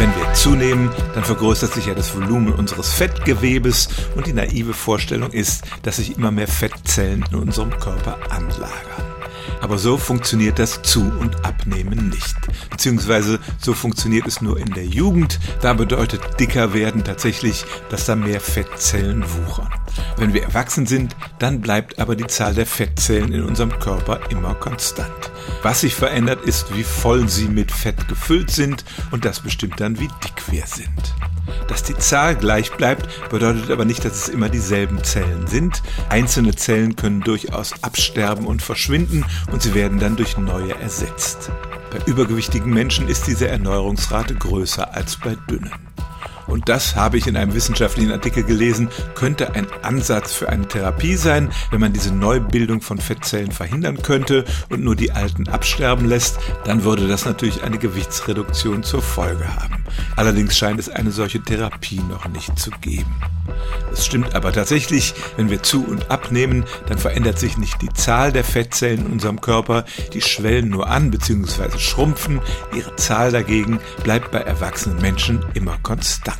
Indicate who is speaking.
Speaker 1: Wenn wir zunehmen, dann vergrößert sich ja das Volumen unseres Fettgewebes und die naive Vorstellung ist, dass sich immer mehr Fettzellen in unserem Körper anlagern. Aber so funktioniert das Zu- und Abnehmen nicht. Beziehungsweise so funktioniert es nur in der Jugend. Da bedeutet dicker werden tatsächlich, dass da mehr Fettzellen wuchern. Wenn wir erwachsen sind, dann bleibt aber die Zahl der Fettzellen in unserem Körper immer konstant. Was sich verändert, ist, wie voll sie mit Fett gefüllt sind und das bestimmt dann, wie dick wir sind. Dass die Zahl gleich bleibt, bedeutet aber nicht, dass es immer dieselben Zellen sind. Einzelne Zellen können durchaus absterben und verschwinden und sie werden dann durch neue ersetzt. Bei übergewichtigen Menschen ist diese Erneuerungsrate größer als bei dünnen und das habe ich in einem wissenschaftlichen Artikel gelesen, könnte ein Ansatz für eine Therapie sein, wenn man diese Neubildung von Fettzellen verhindern könnte und nur die alten absterben lässt, dann würde das natürlich eine Gewichtsreduktion zur Folge haben. Allerdings scheint es eine solche Therapie noch nicht zu geben. Es stimmt aber tatsächlich, wenn wir zu und abnehmen, dann verändert sich nicht die Zahl der Fettzellen in unserem Körper, die schwellen nur an bzw. schrumpfen, ihre Zahl dagegen bleibt bei erwachsenen Menschen immer konstant.